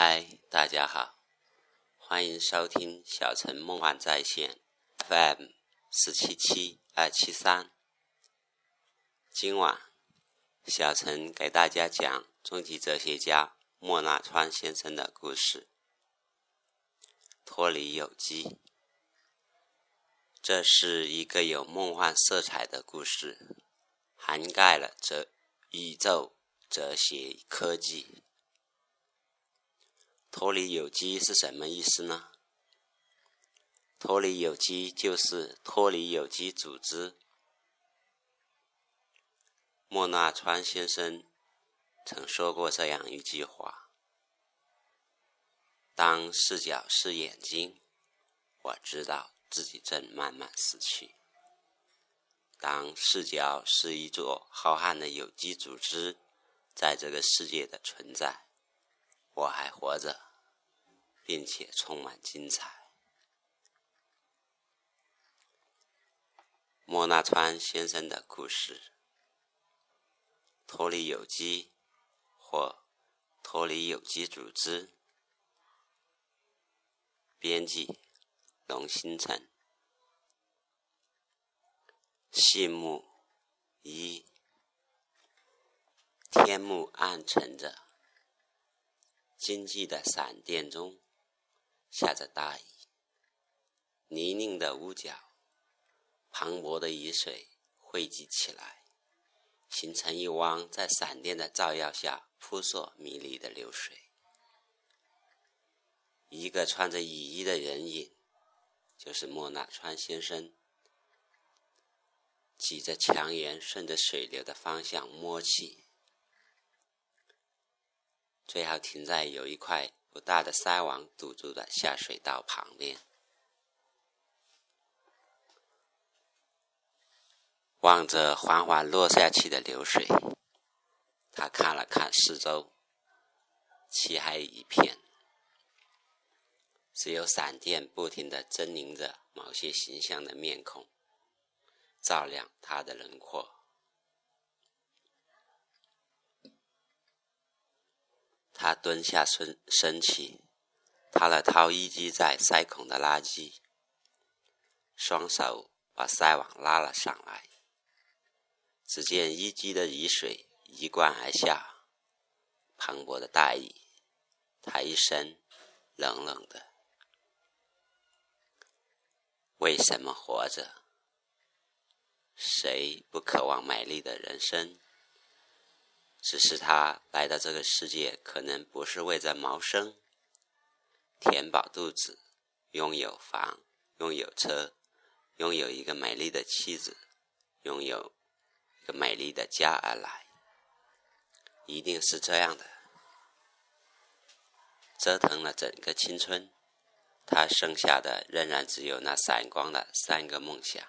嗨，大家好，欢迎收听小陈梦幻在线 FM 四七七二七三。今晚，小陈给大家讲终极哲学家莫纳川先生的故事。脱离有机，这是一个有梦幻色彩的故事，涵盖了哲宇宙、哲学、科技。脱离有机是什么意思呢？脱离有机就是脱离有机组织。莫纳川先生曾说过这样一句话：“当视角是眼睛，我知道自己正慢慢死去；当视角是一座浩瀚的有机组织，在这个世界的存在。”我还活着，并且充满精彩。莫纳川先生的故事：脱离有机或脱离有机组织。编辑：龙星辰。细目一，天幕暗沉着。经济的闪电中，下着大雨，泥泞的屋角，磅礴的雨水汇集起来，形成一汪在闪电的照耀下扑朔迷离的流水。一个穿着雨衣的人影，就是莫纳川先生，挤着墙沿，顺着水流的方向摸去。最好停在有一块大的筛网堵住的下水道旁边，望着缓缓落下去的流水，他看了看四周，漆黑一片，只有闪电不停的狰狞着某些形象的面孔，照亮他的轮廓。他蹲下身身起，掏了掏淤积在塞孔的垃圾，双手把塞网拉了上来。只见淤积的雨水一灌而下，磅礴的大雨，他一身冷冷的。为什么活着？谁不渴望美丽的人生？只是他来到这个世界，可能不是为着谋生、填饱肚子、拥有房、拥有车、拥有一个美丽的妻子、拥有一个美丽的家而来。一定是这样的。折腾了整个青春，他剩下的仍然只有那闪光的三个梦想。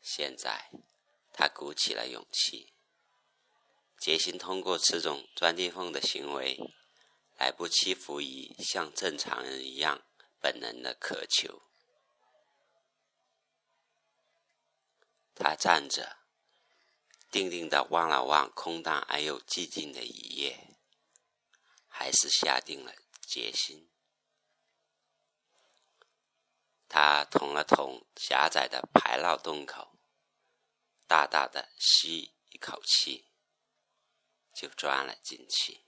现在，他鼓起了勇气。决心通过此种钻地缝的行为，来不屈服于像正常人一样本能的渴求。他站着，定定地望了望空荡而又寂静的雨夜，还是下定了决心。他捅了捅狭窄的排涝洞口，大大的吸一口气。就钻了进去，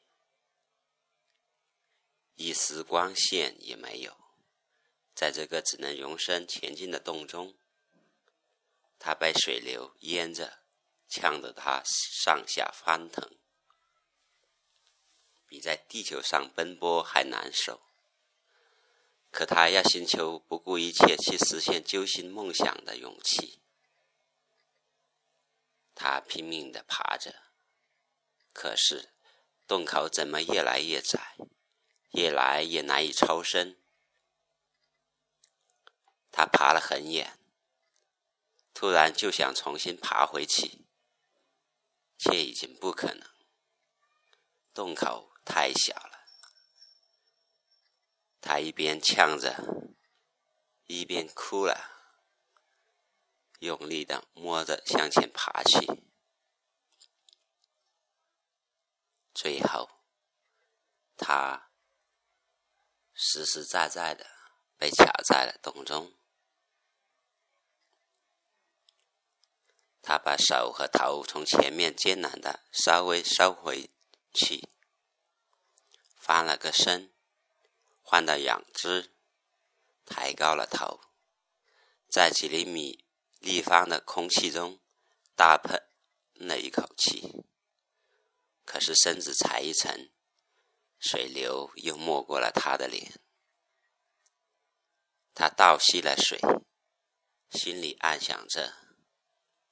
一丝光线也没有。在这个只能容身前进的洞中，他被水流淹着，呛得他上下翻腾，比在地球上奔波还难受。可他要寻求不顾一切去实现揪心梦想的勇气，他拼命地爬着。可是，洞口怎么越来越窄，越来越难以抽身？他爬了很远，突然就想重新爬回去，却已经不可能。洞口太小了。他一边呛着，一边哭了，用力的摸着向前爬去。最后，他实实在在的被卡在了洞中。他把手和头从前面艰难的稍微收回去，翻了个身，换到仰姿，抬高了头，在几厘米立方的空气中大喷了一口气。可是身子才一沉，水流又没过了他的脸。他倒吸了水，心里暗想着。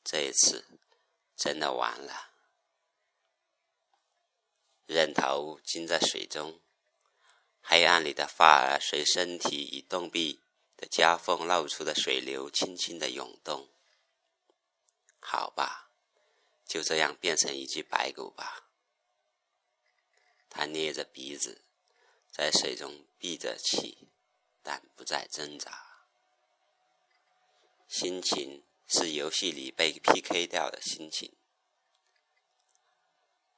这一次，真的完了。人头浸在水中，黑暗里的发儿随身体与洞壁的夹缝露出的水流轻轻的涌动。好吧，就这样变成一具白骨吧。他捏着鼻子，在水中闭着气，但不再挣扎，心情。是游戏里被 PK 掉的心情。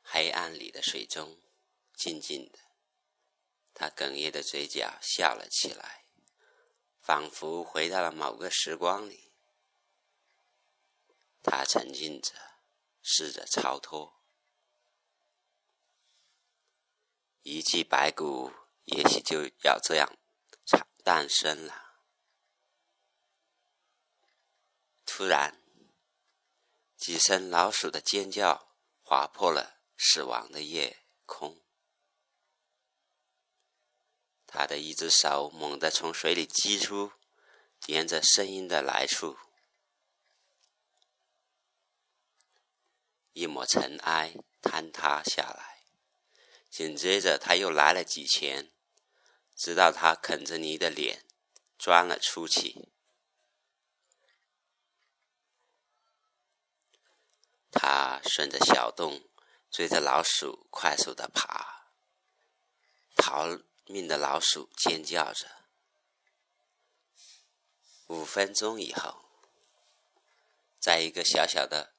黑暗里的水中，静静的，他哽咽的嘴角笑了起来，仿佛回到了某个时光里。他沉浸着，试着超脱。一具白骨，也许就要这样产诞生了。突然，几声老鼠的尖叫划破了死亡的夜空。他的一只手猛地从水里击出，沿着声音的来处，一抹尘埃坍塌下来。紧接着，他又来了几拳，直到他啃着你的脸钻了出去。他顺着小洞追着老鼠快速的爬，逃命的老鼠尖叫着。五分钟以后，在一个小小的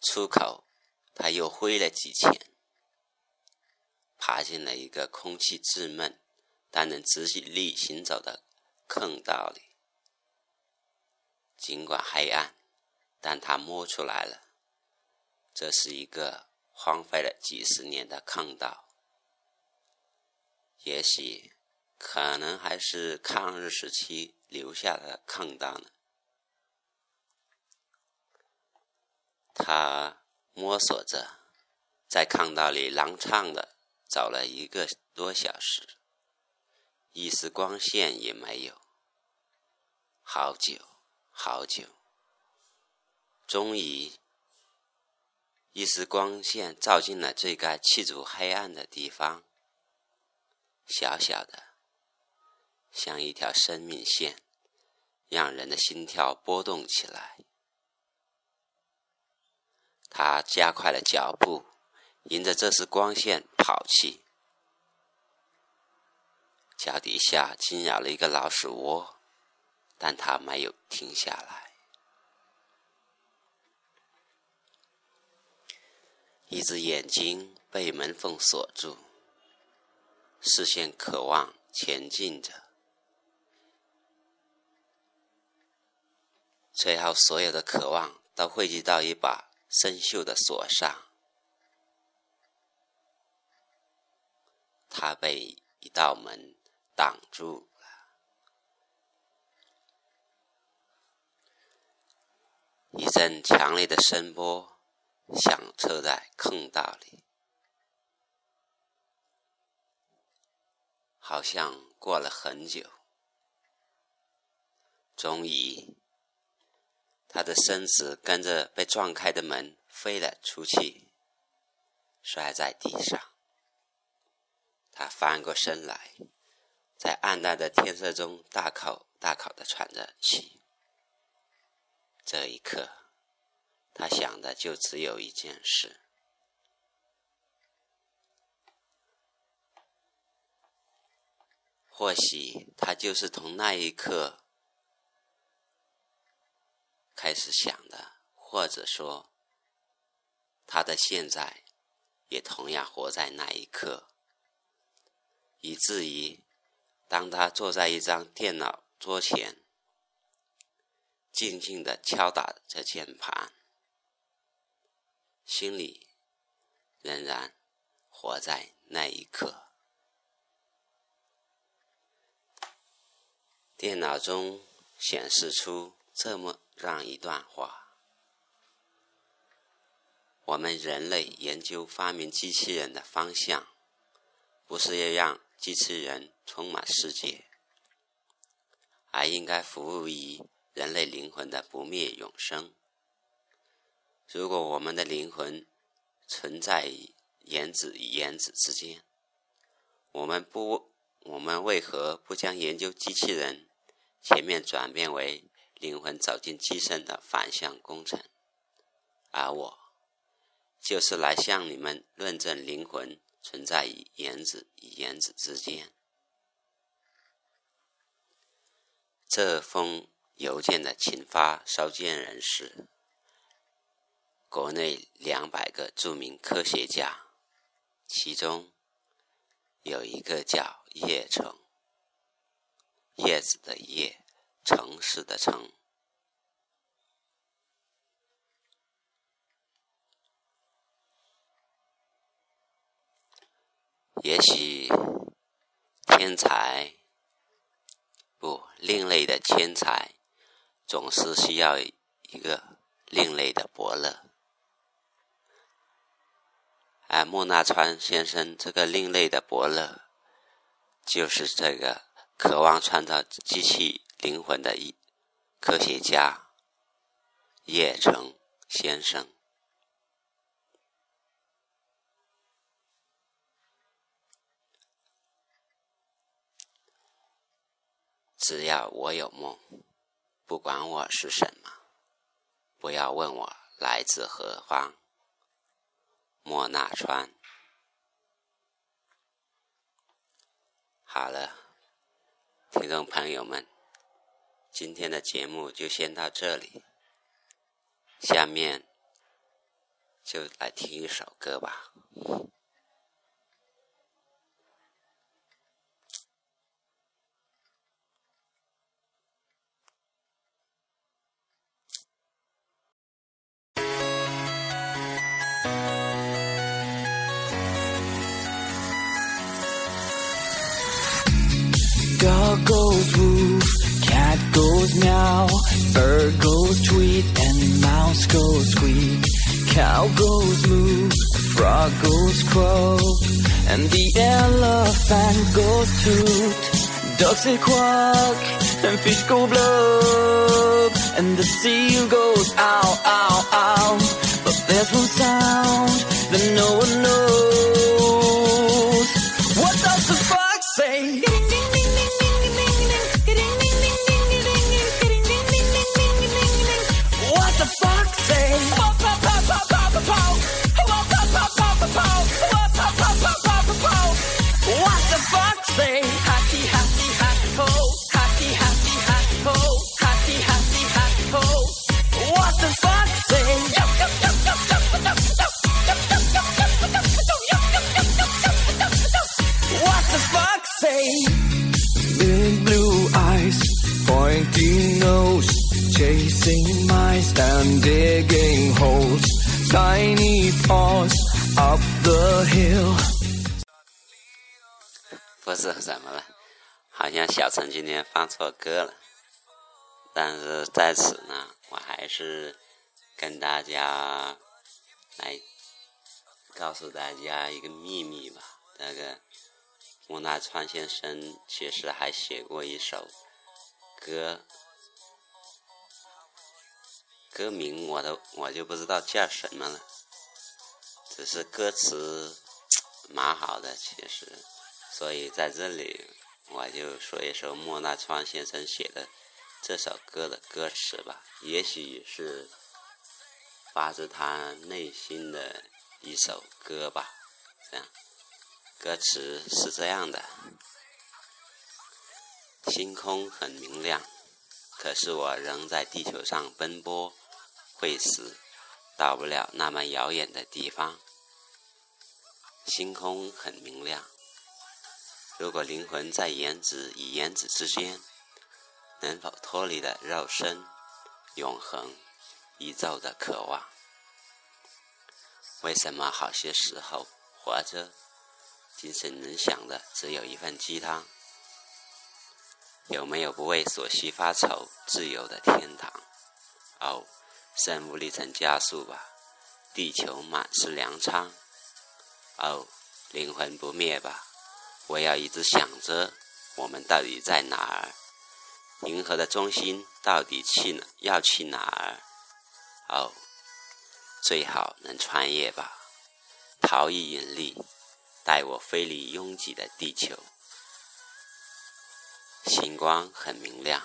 出口，他又挥了几拳，爬进了一个空气稚闷但能直立行走的坑道里。尽管黑暗，但他摸出来了。这是一个荒废了几十年的坑道，也许可能还是抗日时期留下的坑道呢。他摸索着，在坑道里踉跄的走了一个多小时，一丝光线也没有。好久，好久，终于。一丝光线照进了最该气阻黑暗的地方，小小的，像一条生命线，让人的心跳波动起来。他加快了脚步，迎着这丝光线跑去。脚底下惊扰了一个老鼠窝，但他没有停下来。一只眼睛被门缝锁住，视线渴望前进着，最后所有的渴望都汇集到一把生锈的锁上。他被一道门挡住了，一阵强烈的声波。响彻在坑道里，好像过了很久。终于，他的身子跟着被撞开的门飞了出去，摔在地上。他翻过身来，在暗淡的天色中大口大口的喘着气。这一刻。他想的就只有一件事：或许他就是从那一刻开始想的，或者说，他的现在也同样活在那一刻，以至于当他坐在一张电脑桌前，静静的敲打着键盘，心里仍然活在那一刻。电脑中显示出这么样一段话。我们人类研究发明机器人的方向，不是要让机器人充满世界，而应该服务于人类灵魂的不灭永生。如果我们的灵魂存在于原子与原子之间，我们不，我们为何不将研究机器人全面转变为灵魂走进机身的反向工程？而我。就是来向你们论证灵魂存在于原子与原子之间。这封邮件的请发收件人是国内两百个著名科学家，其中有一个叫叶城，叶子的叶，城市的城。也许天才不另类的天才，总是需要一个另类的伯乐。而莫纳川先生这个另类的伯乐，就是这个渴望创造机器灵魂的一科学家叶城先生。只要我有梦，不管我是什么，不要问我来自何方。莫那川，好了，听众朋友们，今天的节目就先到这里，下面就来听一首歌吧。Dog goes woof, cat goes meow, bird goes tweet, and mouse goes squeak. Cow goes moo, frog goes croak, and the elephant goes toot. Ducks say quack, and fish go blub, and the seal goes ow, ow, ow. But there's one sound that no one knows. Tiny paws up the hill. 不是怎么了？好像小陈今天放错歌了。但是在此呢，我还是跟大家来告诉大家一个秘密吧。那个莫那川先生其实还写过一首歌，歌名我都我就不知道叫什么了，只是歌词蛮好的，其实。所以在这里，我就说一首莫那川先生写的这首歌的歌词吧。也许是发自他内心的一首歌吧。这样，歌词是这样的：星空很明亮，可是我仍在地球上奔波，会死，到不了那么遥远的地方。星空很明亮。如果灵魂在颜值与颜值之间，能否脱离了肉身、永恒、宇宙的渴望？为什么好些时候活着，精神能想的只有一份鸡汤？有没有不为所需发愁、自由的天堂？哦，生物历程加速吧，地球满是粮仓。哦，灵魂不灭吧，我要一直想着我们到底在哪儿？银河的中心到底去哪？要去哪儿？哦。最好能穿越吧，逃逸引力，带我飞离拥挤的地球。星光很明亮，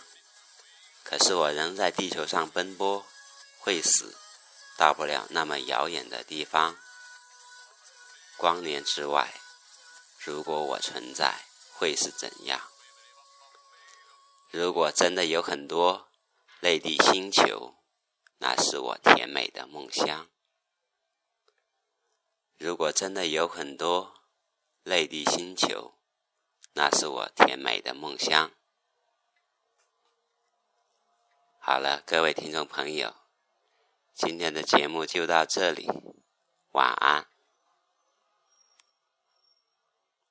可是我仍在地球上奔波，会死，到不了那么遥远的地方。光年之外，如果我存在，会是怎样？如果真的有很多内地星球。那是我甜美的梦乡。如果真的有很多内地星球，那是我甜美的梦乡。好了，各位听众朋友，今天的节目就到这里，晚安。